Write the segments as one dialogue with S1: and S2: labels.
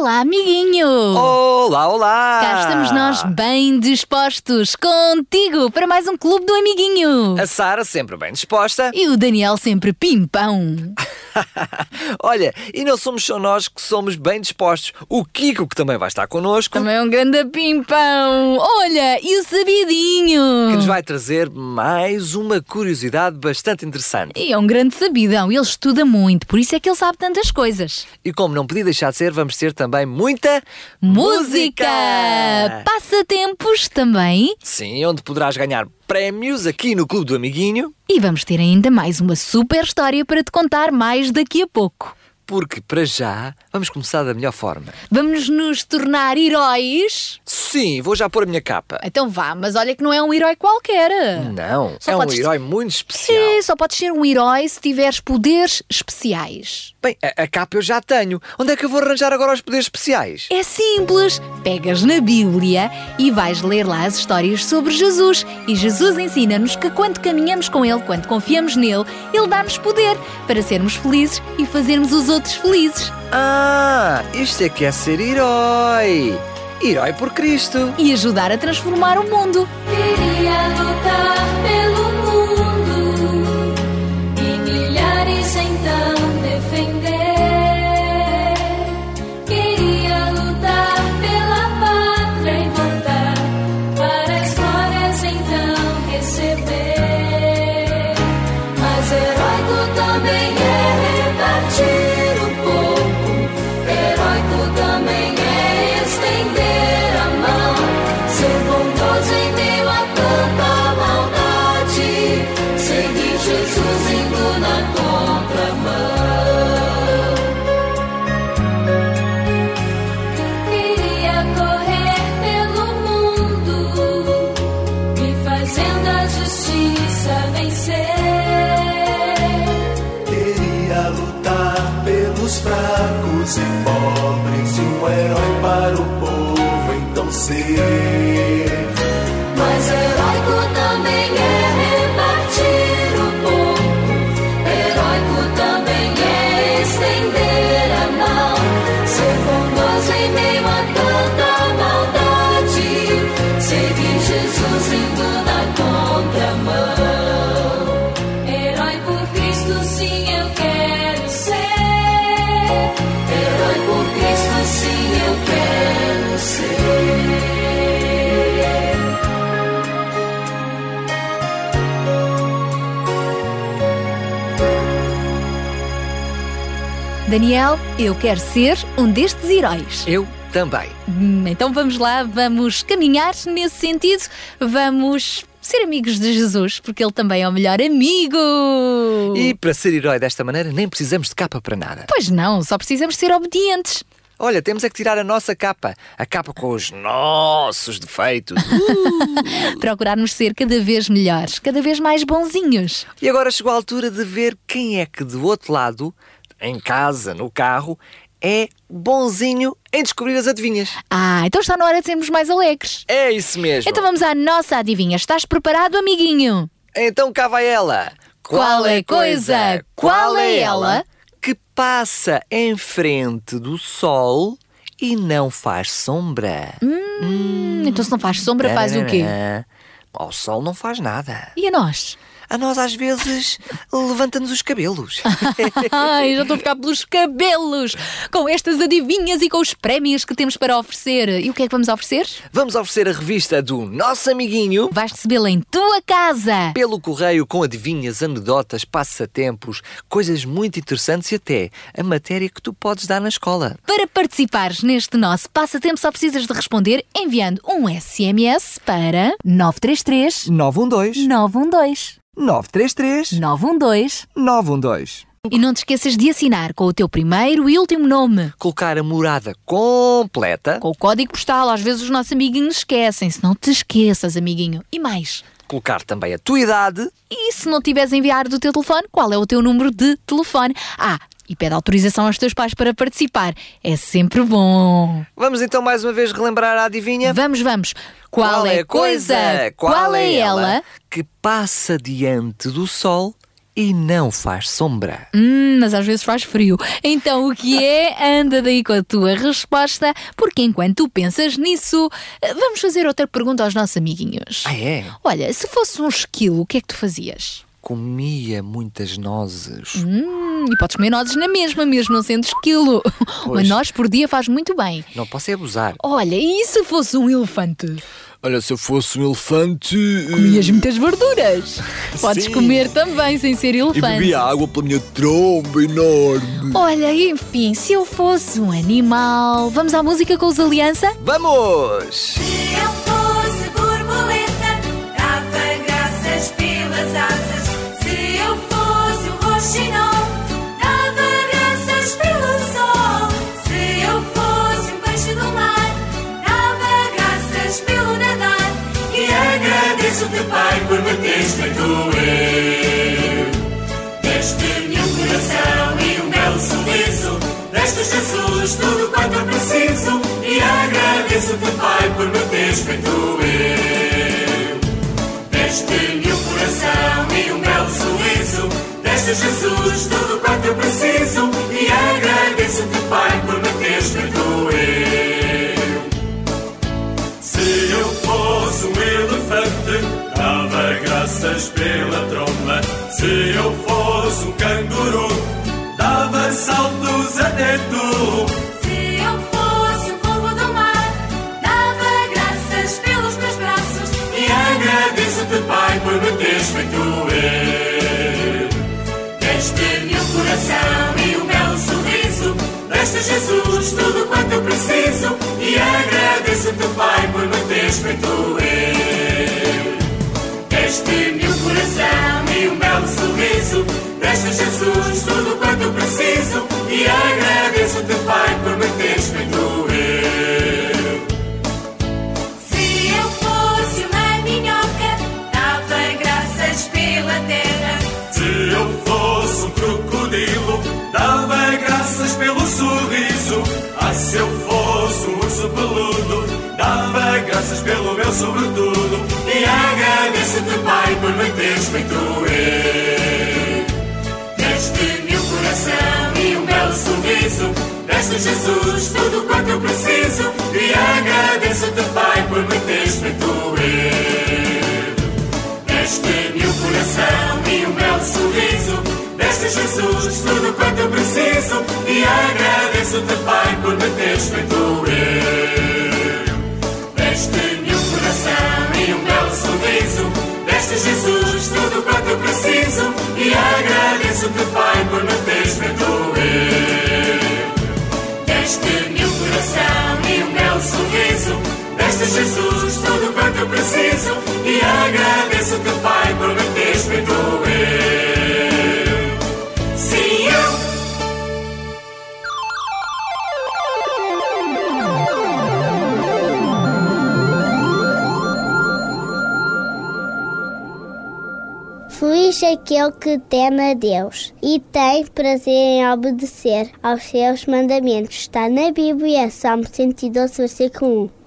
S1: Olá, amiguinho!
S2: Olá, olá!
S1: Cá estamos nós bem dispostos contigo para mais um Clube do Amiguinho.
S2: A Sara sempre bem disposta.
S1: E o Daniel sempre pimpão.
S2: Olha, e não somos só nós que somos bem dispostos. O Kiko, que também vai estar connosco,
S1: Também é um grande pimpão. Olha, e o sabidinho.
S2: que nos vai trazer mais uma curiosidade bastante interessante.
S1: E é um grande sabidão, ele estuda muito, por isso é que ele sabe tantas coisas.
S2: E como não podia deixar de ser, vamos ter também muita
S1: Música! Passatempos também.
S2: Sim, onde poderás ganhar prémios aqui no Clube do Amiguinho,
S1: E vamos ter ainda mais uma super história para te contar mais daqui a pouco.
S2: porque para já vamos começar da melhor forma.
S1: Vamos nos tornar heróis?
S2: Sim, vou já pôr a minha capa.
S1: Então vá, mas olha que não é um herói qualquer.
S2: Não,
S1: Só
S2: é um herói muito especial.
S1: É, só podes ser um herói se tiveres poderes especiais.
S2: Bem, a, a capa eu já tenho. Onde é que eu vou arranjar agora os poderes especiais?
S1: É simples. Pegas na Bíblia e vais ler lá as histórias sobre Jesus. E Jesus ensina-nos que quando caminhamos com Ele, quando confiamos nele, Ele dá-nos poder para sermos felizes e fazermos os outros felizes.
S2: Ah, isto é que é ser herói. Herói por Cristo.
S1: E ajudar a transformar o mundo.
S3: Queria lutar pelo justiça vencer.
S4: Queria lutar pelos fracos e pobres um herói para o povo então ser.
S1: Daniel, eu quero ser um destes heróis.
S2: Eu também.
S1: Hum, Então vamos lá, vamos caminhar nesse sentido, vamos ser amigos de Jesus, porque ele também é o melhor amigo.
S2: E para ser herói desta maneira, nem precisamos de capa para nada.
S1: Pois não, só precisamos ser obedientes.
S2: Olha, temos é que tirar a nossa capa. A capa com os nossos defeitos.
S1: Procurarmos ser cada vez melhores, cada vez mais bonzinhos.
S2: e agora chegou a altura de ver quem é que do outro lado, em casa, no carro, é bonzinho em descobrir as adivinhas.
S1: Ah, então está na hora de sermos mais alegres.
S2: É isso mesmo.
S1: Então vamos à nossa adivinha. Estás preparado, amiguinho?
S2: Então cá vai ela.
S1: Qual é a coisa? Qual é ela?
S2: Que passa em frente do sol e não faz sombra.
S1: Hum, então se não faz sombra, faz o quê?
S2: Ao sol não faz nada.
S1: E a nós?
S2: A nós às vezes levanta-nos os cabelos.
S1: Ai, já estou a ficar pelos cabelos com estas adivinhas e com os prémios que temos para oferecer. E o que é que vamos oferecer?
S2: Vamos oferecer a revista do nosso amiguinho
S1: Vais recebê-la em tua casa.
S2: pelo correio com adivinhas, anedotas, passatempos, coisas muito interessantes e até a matéria que tu podes dar na escola.
S1: Para participares neste nosso passatempo, só precisas de responder enviando um SMS para 933
S2: 912
S1: 912
S2: 933
S1: 912
S2: 912.
S1: e não te esqueças de assinar com o teu primeiro e último nome.
S2: Colocar a morada completa,
S1: Com o código postal, às vezes os nossos amiguinhos esquecem-se. Não te esqueças, amiguinho. E mais,
S2: colocar também a tua idade
S1: E se não tiveres a enviar do teu telefone, qual é o teu número de telefone? Ah, e pede autorização aos teus pais para participar. É sempre bom.
S2: Vamos então mais uma vez relembrar a adivinha?
S1: Vamos, vamos. Qual, é a coisa? Qual é ela?
S2: que passa diante do sol e não faz sombra?
S1: Hum, mas às vezes faz frio. Então o que é? Anda daí com a tua resposta, porque enquanto tu pensas nisso, vamos fazer outra pergunta aos nossos amiguinhos.
S2: Ah, é?
S1: Olha, se fosse um esquilo, o que é que tu fazias?
S2: Comia muitas nozes.
S1: Hum, e podes comer nozes na mesma, mesmo não sendo esquilo. Uma noz por dia faz muito bem.
S2: Não posso é abusar.
S1: Olha, e se fosse um elefante?
S2: Olha, se eu fosse um elefante. eh,
S1: Comias muitas verduras. Podes
S2: Sim.
S1: comer também sem ser elefante.
S2: água pela minha tromba enorme.
S1: Olha, enfim, se eu fosse um animal. Vamos à música com os Aliança?
S2: Vamos!
S3: Se eu Pai, por me teres feito eu. Deste-me um coração e um belo sorriso. Deste Jesus tudo quanto eu preciso. E agradeço-te, Pai, por me teres feito eu. Deste-me coração e um belo sorriso. Deste Jesus
S4: pela tromba. Se eu fosse um canguru, dava saltos até tu.
S3: Se eu fosse um povo do mar, dava graças pelos meus braços.
S4: E agradeço-te, Pai, por me teres feito eu.
S3: Deste-me um coração e um belo sorriso.
S4: Deste Jesus tudo quanto eu preciso. E agradeço-te, Pai, por me teres feito eu.
S3: Deste-me coração
S4: E um belo sorriso. Deste Jesus tudo quanto eu preciso. E agradeço-te, Pai, por me teres feito eu.
S3: Se eu fosse uma minhoca, dava graças pela terra.
S4: Se eu fosse um crocodilo, dava graças pelo sorriso. Ah, se eu fosse um urso peludo, dava graças pelo meu sobretudo. E agradeço-te, Pai, por me teres feito eu.
S3: Deste-me um coração e um belo sorriso.
S4: Deste Jesus tudo quanto eu preciso. E agradeço-te, Pai, por me teres feito eu. Deste-me um coração e um belo sorriso. Deste Jesus tudo quanto eu preciso. E agradeço-te, Pai, por me teres feito preciso. E agradeço-te, Pai, por me teres feito eu. Sim, eu.
S5: Feliz aquele que teme a Deus e tem prazer em obedecer aos seus mandamentos. Está na Bíblia, Salmo 112, versículo 1.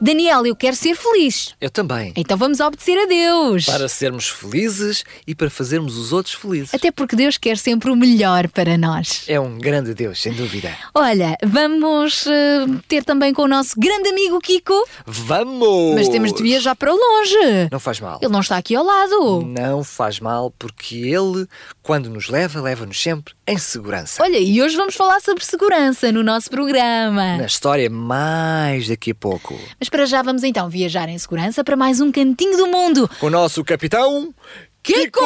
S1: Daniel, eu quero ser feliz.
S2: Eu também.
S1: Então vamos obedecer a Deus.
S2: Para sermos felizes e para fazermos os outros felizes.
S1: Até porque Deus quer sempre o melhor para nós.
S2: É um grande Deus, sem dúvida.
S1: Olha, vamos eh, ter também com o nosso grande amigo Kiko,
S2: Vamos!
S1: mas temos de viajar para longe.
S2: Não faz mal.
S1: Ele não está aqui ao lado.
S2: Não faz mal, porque Ele, quando nos leva, leva-nos sempre em segurança.
S1: Olha, e hoje vamos falar sobre segurança no nosso programa.
S2: Na história, mais daqui a pouco.
S1: Mas para já vamos então viajar em segurança para mais um cantinho do mundo.
S2: Com o nosso capitão
S1: Kiko!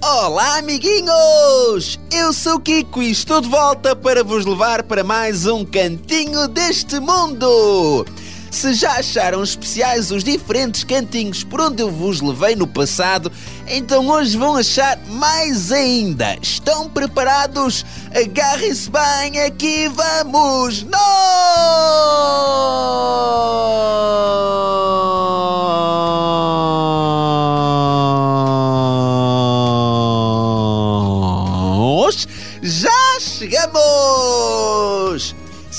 S6: Olá, amiguinhos! Eu sou o Kiko e estou de volta para vos levar para mais um cantinho deste mundo! Se já acharam especiais os diferentes cantinhos por onde eu vos levei no passado, então hoje vão achar mais ainda. Estão preparados? Agarrem-se bem, aqui vamos nós! Já chegamos!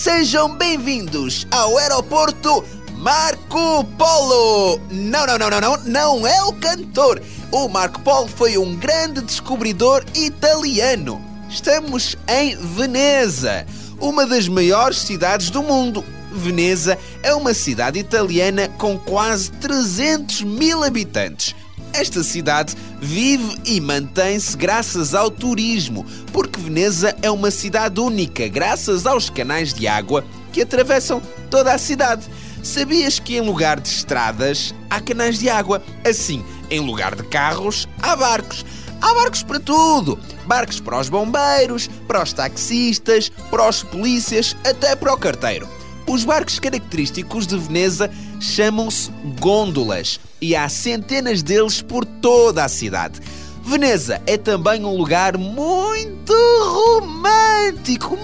S6: Sejam bem-vindos ao aeroporto Marco Polo! Não, não, não, não, não, não é o cantor! O Marco Polo foi um grande descobridor italiano. Estamos em Veneza, uma das maiores cidades do mundo. Veneza é uma cidade italiana com quase 300 mil habitantes. Esta cidade vive e mantém-se graças ao turismo, porque Veneza é uma cidade única, graças aos canais de água que atravessam toda a cidade. Sabias que em lugar de estradas há canais de água? Assim, em lugar de carros, há barcos. Há barcos para tudo: barcos para os bombeiros, para os taxistas, para os polícias, até para o carteiro. Os barcos característicos de Veneza chamam-se gôndolas e há centenas deles por toda a cidade. Veneza é também um lugar muito romântico.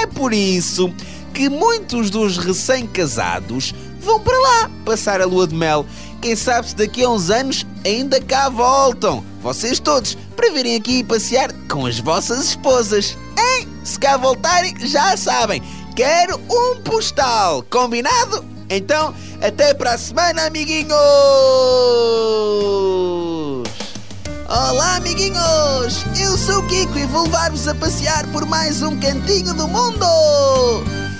S6: É por isso que muitos dos recém-casados vão para lá passar a lua de mel. Quem sabe se daqui a uns anos ainda cá voltam. Vocês todos, para virem aqui passear com as vossas esposas. Hein? Se cá voltarem, já sabem. Quero um postal. Combinado? Então, até para a semana, amiguinhos! Olá, amiguinhos! Eu sou o Kiko e vou levar-vos a passear por mais um cantinho do mundo!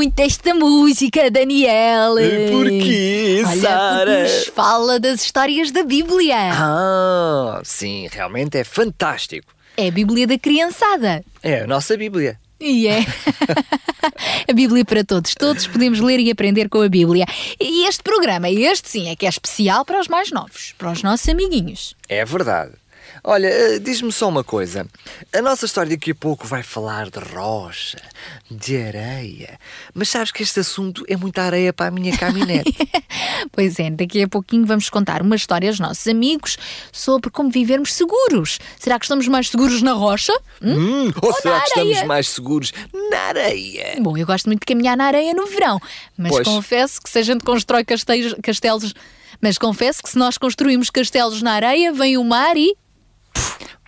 S3: Muito
S1: desta música, Daniel.
S2: E porquê, Sara?
S1: nos fala das histórias da Bíblia.
S2: Ah, sim, realmente é fantástico.
S1: É a Bíblia da criançada.
S2: É a nossa Bíblia.
S1: E é. a Bíblia para todos. Todos podemos ler e aprender com a Bíblia. E este programa, este sim, é que é especial para os mais novos, para os nossos amiguinhos.
S2: É verdade. Olha, eh, diz-me só uma coisa. A nossa história daqui a pouco vai falar de rocha, de areia. Mas sabes que este assunto é muita areia para a minha caminhonete.
S1: Pois é, daqui a pouquinho vamos contar uma história aos nossos amigos sobre como vivermos seguros. Será que estamos mais seguros na rocha? Hum?
S2: Hum, ou
S1: Ou
S2: será que estamos mais seguros na areia?
S1: Bom, eu gosto muito de caminhar na areia no verão, mas
S2: Pois.
S1: confesso que se a gente constrói castelos, castelos. Mas confesso que se nós construímos castelos na areia, vem o mar e.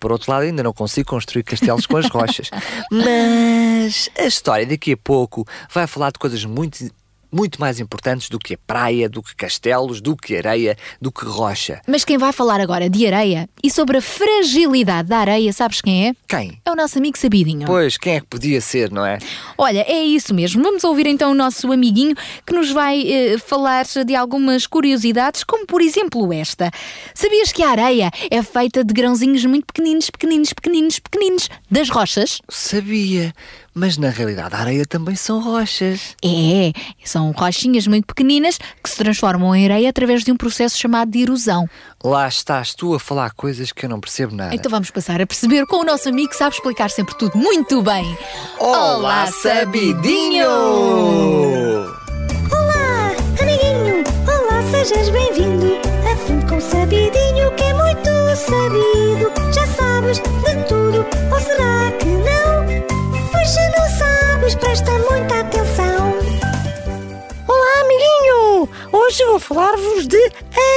S2: Por outro lado, ainda não consigo construir castelos com as rochas. Mas a história daqui a pouco vai falar de coisas muito, muito mais importantes do que a praia, do que castelos, do que areia, do que rocha.
S1: Mas quem vai falar agora de areia e sobre a fragilidade da areia, sabes quem é?
S2: Quem?
S1: É o nosso amigo Sabidinho.
S2: Pois, quem é que podia ser, não é?
S1: Olha, é isso mesmo. Vamos ouvir então o nosso amiguinho que nos vai eh, falar de algumas curiosidades, como por exemplo esta. Sabias que a areia é feita de grãozinhos muito pequeninos, pequeninos, pequeninos, pequeninos, das rochas?
S2: Sabia, mas na realidade a areia também são rochas.
S1: É, são rochinhas muito pequeninas que se transformam em areia através de um processo chamado de erosão.
S2: Lá estás tu a falar coisas que eu não percebo nada.
S1: Então vamos passar a perceber com o nosso amigo que sabe explicar sempre tudo muito bem.
S2: Olá, Sabidinho!
S7: Olá, amiguinho! Olá, sejas bem-vindo! Aprende com o Sabidinho que é muito sabido. Já sabes sabes, presta muita atenção.
S8: Olá, amiguinho! Hoje vou falar-vos de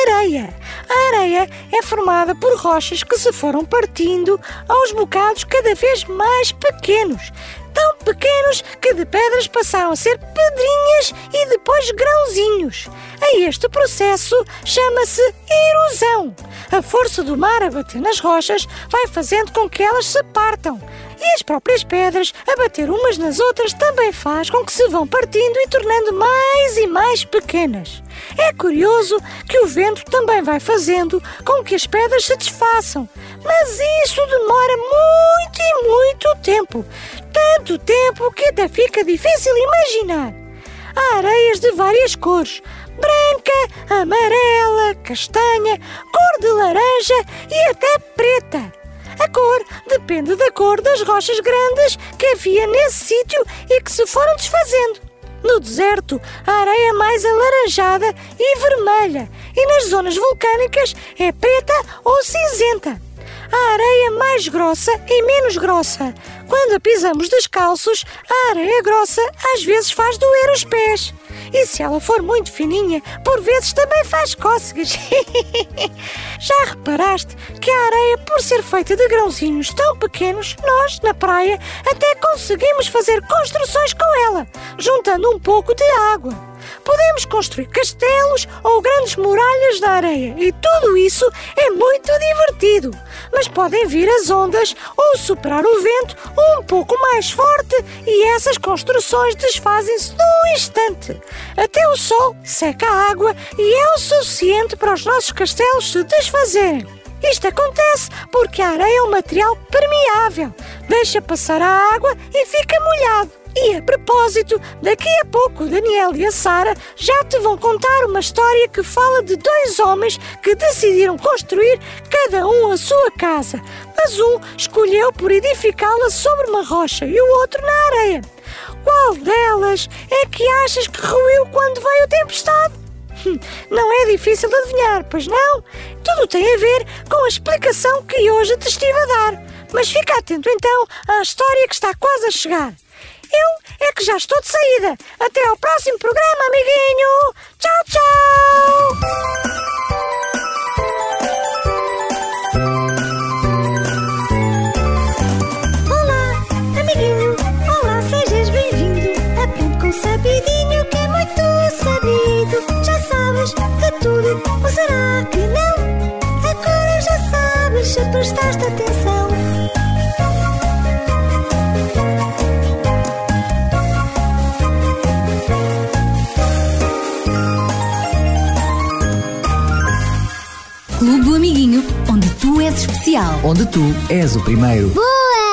S8: areia. A areia é formada por rochas que se foram partindo aos bocados cada vez mais pequenos. Tão pequenos que de pedras passaram a ser pedrinhas e depois grãozinhos. A este processo chama-se erosão. A força do mar a bater nas rochas vai fazendo com que elas se partam. E as próprias pedras, a bater umas nas outras, também faz com que se vão partindo e tornando mais e mais pequenas. É curioso que o vento também vai fazendo com que as pedras se desfaçam, mas isso demora muito e muito tempo. Tanto tempo que até fica difícil imaginar. Há areias de várias cores: branca, amarela, castanha, cor de laranja e até preta. A cor depende da cor das rochas grandes que havia nesse sítio e que se foram desfazendo. No deserto, a areia é mais alaranjada e vermelha, e nas zonas vulcânicas é preta ou cinzenta. A areia mais grossa e menos grossa. Quando a pisamos descalços, a areia grossa às vezes faz doer os pés. E se ela for muito fininha, por vezes também faz cócegas. Já reparaste que a areia, por ser feita de grãozinhos tão pequenos, nós, na praia, até conseguimos fazer construções com ela, juntando um pouco de água. Podemos construir castelos ou grandes muralhas da areia e tudo isso é muito divertido. Mas podem vir as ondas ou soprar o vento um pouco mais forte e essas construções desfazem-se num instante. Até o sol seca a água e é o suficiente para os nossos castelos se desfazerem. Isto acontece porque a areia é um material permeável, deixa passar a água e fica molhado. E a propósito, daqui a pouco Daniel e a Sara já te vão contar uma história que fala de dois homens que decidiram construir cada um a sua casa, mas um escolheu por edificá-la sobre uma rocha e o outro na areia. Qual delas é que achas que ruiu quando veio a tempestade? Hum, Não é difícil de adivinhar, pois não? Tudo tem a ver com a explicação que hoje te estive a dar. Mas fica atento então à história que está quase a chegar. Eu é que já estou de saída. Até ao próximo programa, amiguinho. Tchau, tchau.
S7: Olá, amiguinho, olá, sejas bem-vindo. Aprende com sabidinho que é muito sabido. Já sabes de tudo, ou será que não? Agora já sabes se prestaste atenção.
S1: Tu és especial.
S9: Onde tu és o primeiro.
S3: Boa! Boa!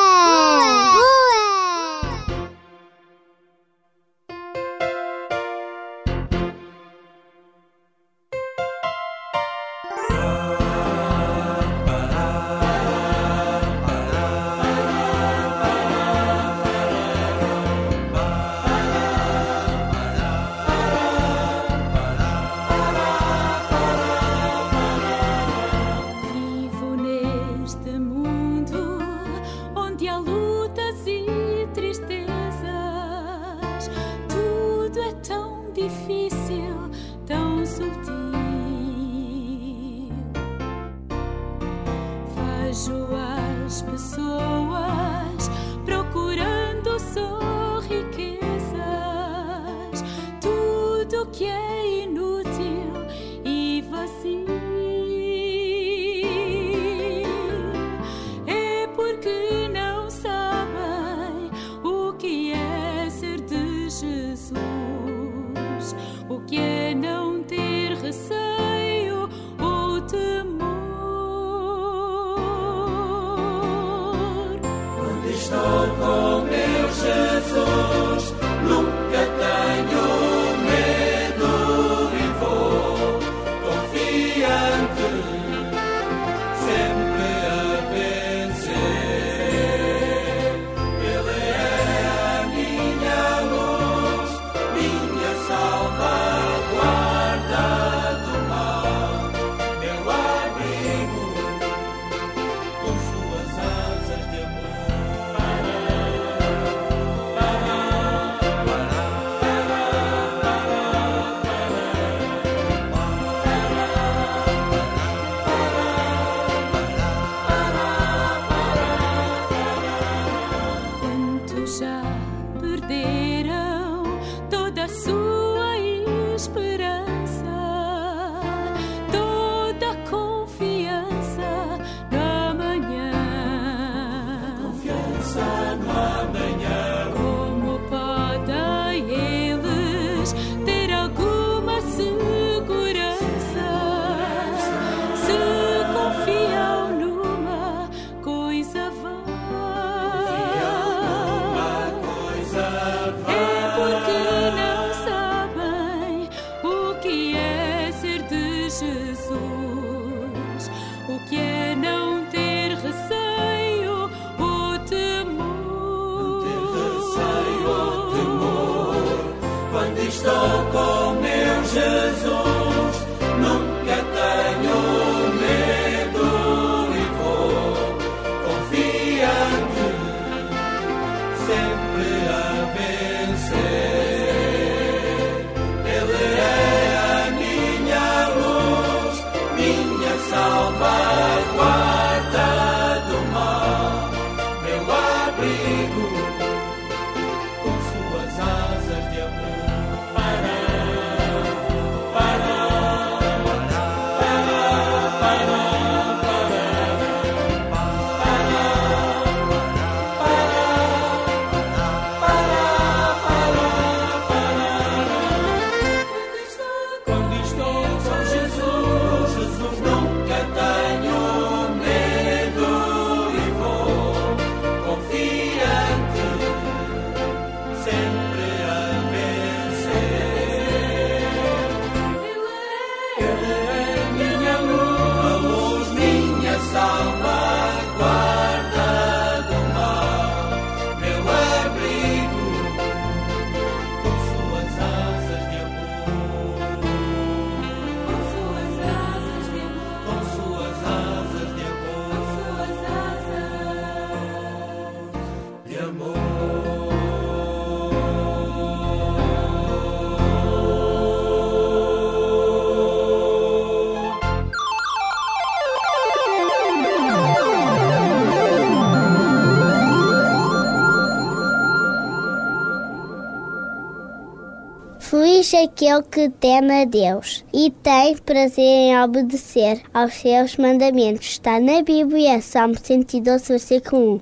S5: Feliz aquele que teme a Deus e tem prazer em obedecer aos seus mandamentos. Está na Bíblia, Salmo 112, versículo 1.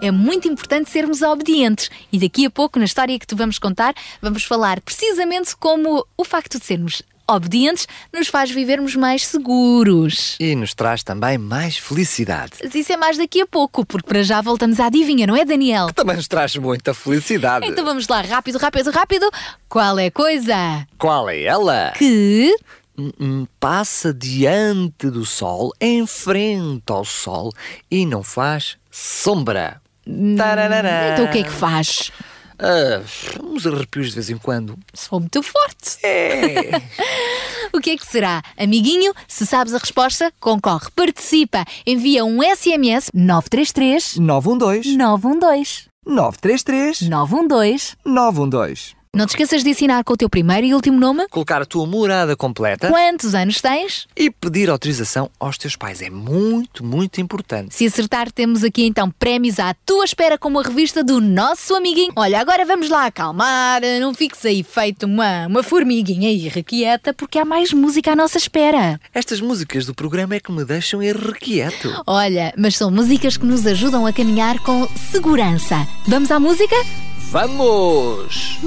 S1: É muito importante sermos obedientes. E daqui a pouco, na história que te vamos contar, vamos falar precisamente como o facto de sermos obedientes nos faz vivermos mais seguros.
S2: E nos traz também mais felicidade.
S1: Mas isso é mais daqui a pouco, porque para já voltamos à adivinha, não é, Daniel?
S2: Também nos traz muita felicidade.
S1: Então vamos lá, rápido, rápido, rápido. Qual é a coisa
S2: Qual é ela?
S1: que
S2: Hum, hum, Passa diante do sol, em frente ao sol e não faz sombra. Tararará.
S1: Então o que é que faz?
S2: Ah, uns arrepios de vez em quando.
S1: Se for muito forte.
S2: É.
S1: O que é que será? Amiguinho, se sabes a resposta, concorre, participa, envia um SMS 933
S2: 912
S1: 912
S2: 933
S1: 912.
S2: 912.
S1: Não te esqueças de assinar com o teu primeiro e último nome,
S2: Colocar a tua morada completa
S1: quantos anos tens.
S2: e pedir autorização aos teus pais é muito, muito importante.
S1: Se acertar, temos aqui então prémios à tua espera com uma revista do nosso amiguinho. Olha, agora vamos lá acalmar, não fiques aí feito uma, uma formiguinha irrequieta, porque há mais música à nossa espera.
S2: Estas músicas do programa é que me deixam irrequieto.
S1: Olha, mas são músicas que nos ajudam a caminhar com segurança. Vamos à música?
S2: Vamos!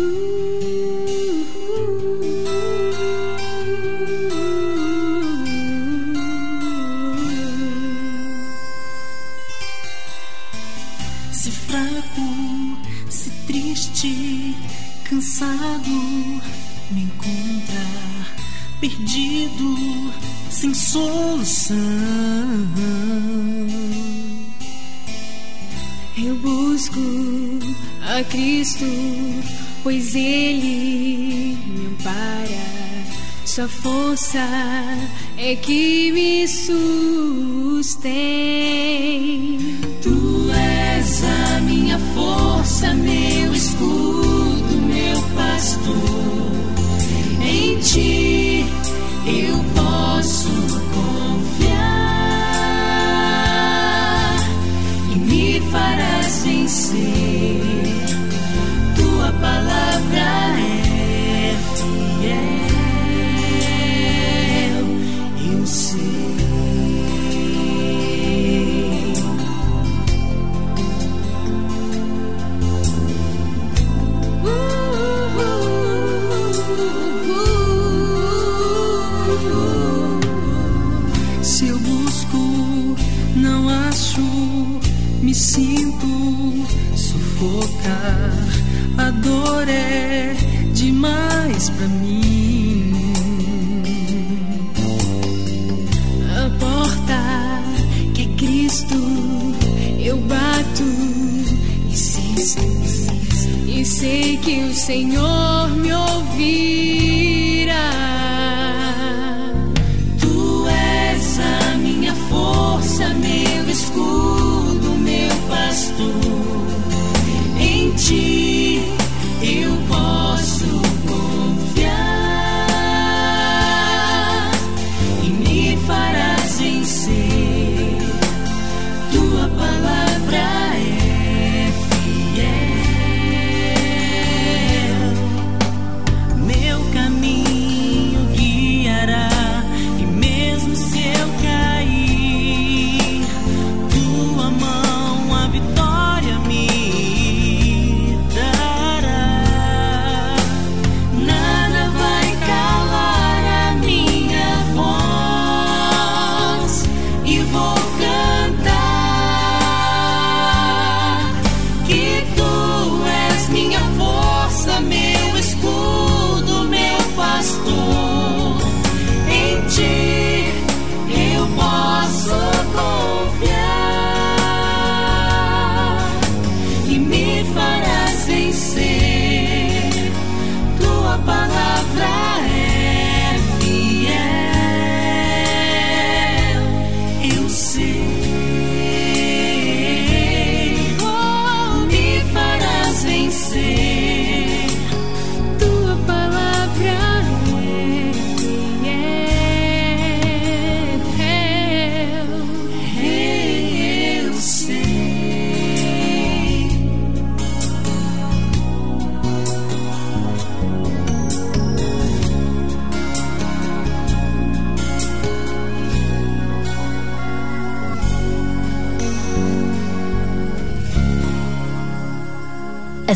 S10: Se fraco, se triste, cansado, me encontra perdido, sem solução.
S11: Eu busco a Cristo, pois Ele me ampara. Sua força é que me sustém.
S10: Tu és a minha força, meu escudo, meu pastor. Em ti eu posso confiar e me farás vencer.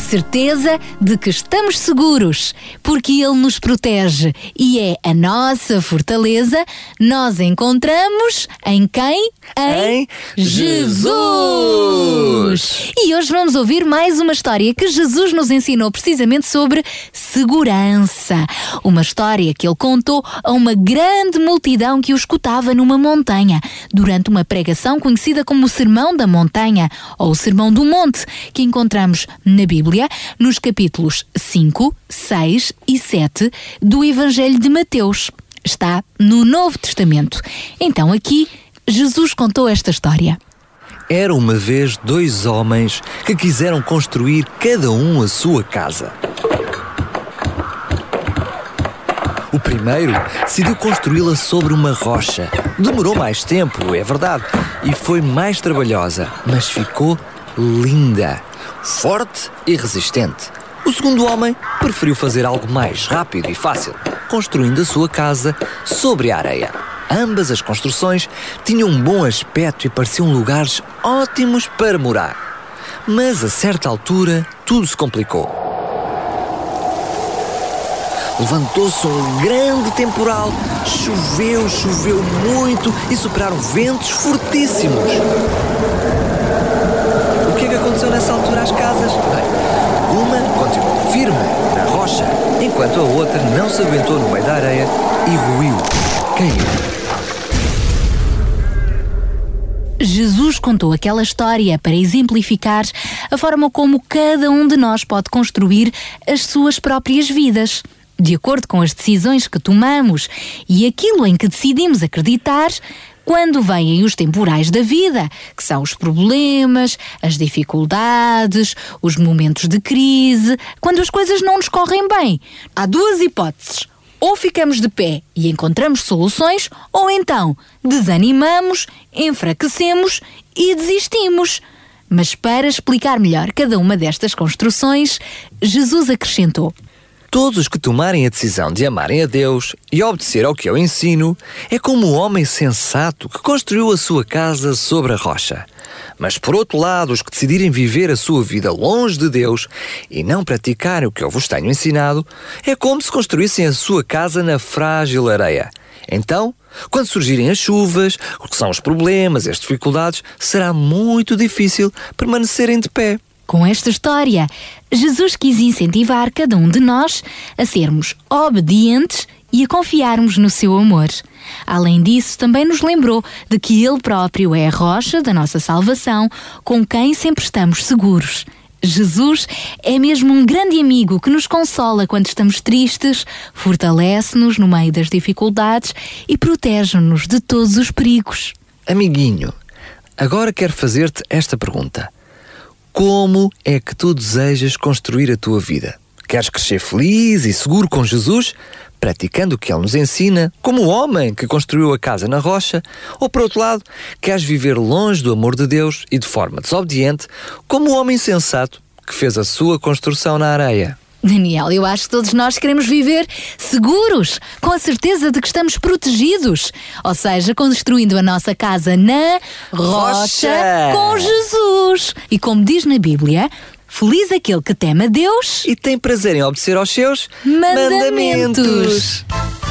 S1: Certeza de que estamos seguros, porque Ele nos protege e é a nossa fortaleza, nós encontramos em quem?
S2: Em
S1: Jesus! E hoje vamos ouvir mais uma história que Jesus nos ensinou precisamente sobre segurança. Uma história que ele contou a uma grande multidão que o escutava numa montanha, durante uma pregação conhecida como o Sermão da Montanha ou o Sermão do Monte, que encontramos na Bíblia, nos capítulos 5, 6 e 7 do Evangelho de Mateus. Está no Novo Testamento. Então aqui, Jesus contou esta história.
S2: Era uma vez dois homens que quiseram construir cada um a sua casa. O primeiro decidiu construí-la sobre uma rocha. Demorou mais tempo, é verdade, e foi mais trabalhosa, mas ficou linda, forte e resistente. O segundo homem preferiu fazer algo mais rápido e fácil, construindo a sua casa sobre a areia. Ambas as construções tinham um bom aspecto e pareciam lugares ótimos para morar. Mas a certa altura tudo se complicou. Levantou-se um grande temporal, choveu, choveu muito e superaram ventos fortíssimos. O que é que aconteceu nessa altura às casas? Bem, uma continuou firme na rocha, enquanto a outra não se aguentou no meio da areia e ruiu,
S1: Jesus contou aquela história para exemplificar a forma como cada um de nós pode construir as suas próprias vidas. De acordo com as decisões que tomamos e aquilo em que decidimos acreditar, quando vêm os temporais da vida, que são os problemas, as dificuldades, os momentos de crise, quando as coisas não nos correm bem, há duas hipóteses. Ou ficamos de pé e encontramos soluções, ou então desanimamos, enfraquecemos e desistimos. Mas para explicar melhor cada uma destas construções, Jesus acrescentou:
S2: Todos os que tomarem a decisão de amarem a Deus e obedecer ao que eu ensino é como o homem sensato que construiu a sua casa sobre a rocha. Mas por outro lado, os que decidirem viver a sua vida longe de Deus e não praticarem o que eu vos tenho ensinado, é como se construíssem a sua casa na frágil areia. Então, quando surgirem as chuvas, o que são os problemas as dificuldades, será muito difícil permanecerem de pé.
S1: Com esta história, Jesus quis incentivar cada um de nós a sermos obedientes e a confiarmos no seu amor. Além disso, também nos lembrou de que Ele próprio é a rocha da nossa salvação, com quem sempre estamos seguros. Jesus é mesmo um grande amigo que nos consola quando estamos tristes, fortalece-nos no meio das dificuldades e protege-nos de todos os perigos.
S2: Amiguinho, agora quero fazer-te esta pergunta. Como é que tu desejas construir a tua vida? Queres crescer feliz e seguro com Jesus, praticando o que Ele nos ensina, como o homem que construiu a casa na rocha? Ou, por outro lado, queres viver longe do amor de Deus e de forma desobediente, como o homem sensato que fez a sua construção na areia?
S1: Daniel, eu acho que todos nós queremos viver seguros, com a certeza de que estamos protegidos. Ou seja, construindo a nossa casa na rocha,
S2: Rocha.
S1: com Jesus. E como diz na Bíblia, feliz aquele que teme a Deus
S2: e tem prazer em obedecer aos seus
S1: mandamentos.
S11: Quando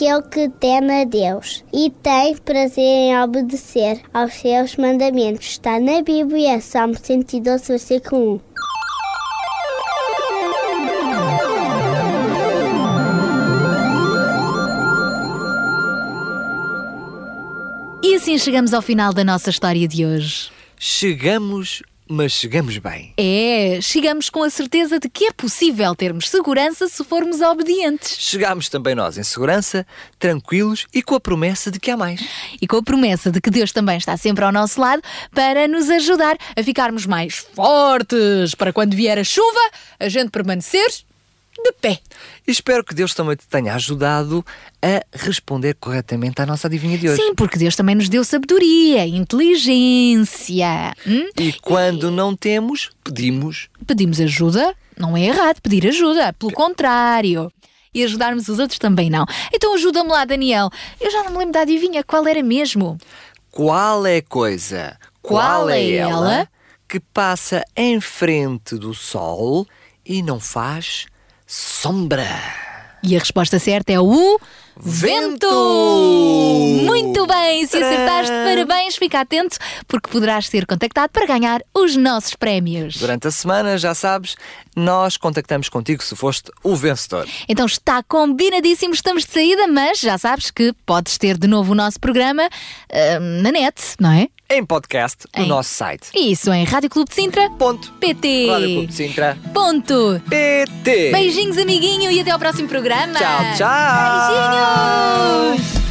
S5: aquele que teme a Deus e tem prazer em obedecer aos seus mandamentos. Está na Bíblia, Salmo 112, versículo 1.
S1: E assim chegamos ao final da nossa história de hoje.
S2: Chegamos, mas chegamos bem.
S1: É, chegamos com a certeza de que é possível termos segurança se formos obedientes.
S2: Chegámos também nós em segurança, tranquilos e com a promessa de que há mais.
S1: E com a promessa de que Deus também está sempre ao nosso lado para nos ajudar a ficarmos mais fortes para quando vier a chuva, a gente permanecer de pé.
S2: E espero que Deus também te tenha ajudado a responder corretamente à nossa adivinha de hoje.
S1: Sim, porque Deus também nos deu sabedoria, inteligência. Hum?
S2: E quando não temos, pedimos.
S1: Pedimos ajuda, não é errado pedir ajuda, pelo contrário. E ajudarmos os outros também não. Então ajuda-me lá, Daniel. Eu já não me lembro da adivinha, qual era mesmo?
S2: Qual é a coisa?
S1: Qual é ela?
S2: que passa em frente do sol e não faz sombra?
S1: E a resposta certa é o vento! Muito bem, se acertaste, parabéns, fica atento, porque poderás ser contactado para ganhar os nossos prémios.
S2: Durante a semana, já sabes, nós contactamos contigo se foste o vencedor.
S1: Então está combinadíssimo, estamos de saída, mas já sabes que podes ter de novo o nosso programa ah, na net, não é?
S2: Em podcast, no
S1: Em-
S2: nosso site.
S1: Isso, em radioclubedesintra.pt
S2: PT. Rádio Clube de Sintra.
S1: Ponto.
S2: PT.
S1: Beijinhos, amiguinho, e até ao próximo programa.
S2: Tchau, tchau.
S1: Beijinhos.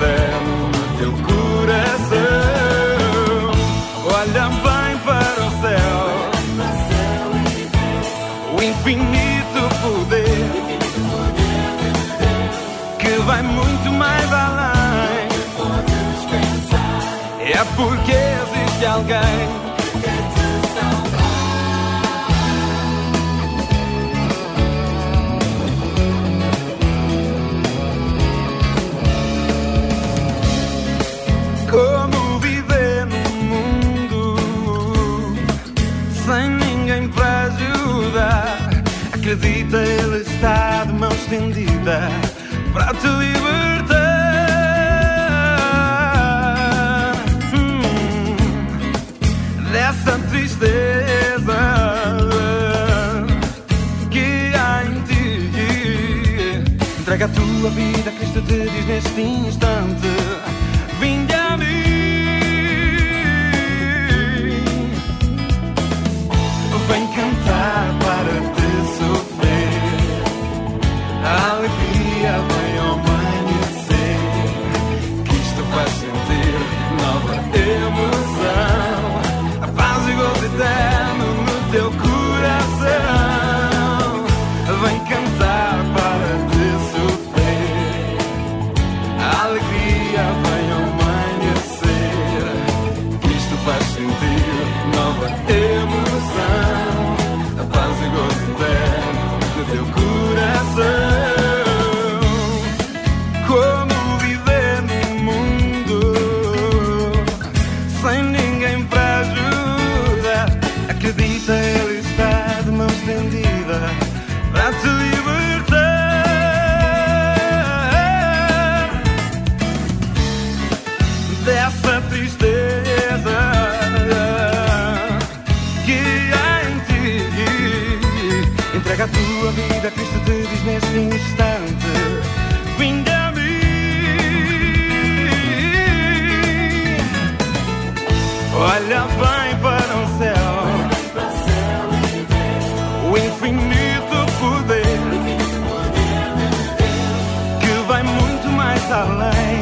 S3: No teu coração.
S12: Olha bem para o céu. O infinito poder que vai muito mais além. É porque existe alguém Acredita, Ele está de mão estendida para te libertar. Hum, dessa tristeza que há em ti. Entrega a tua vida, Cristo te diz neste instante: muito mais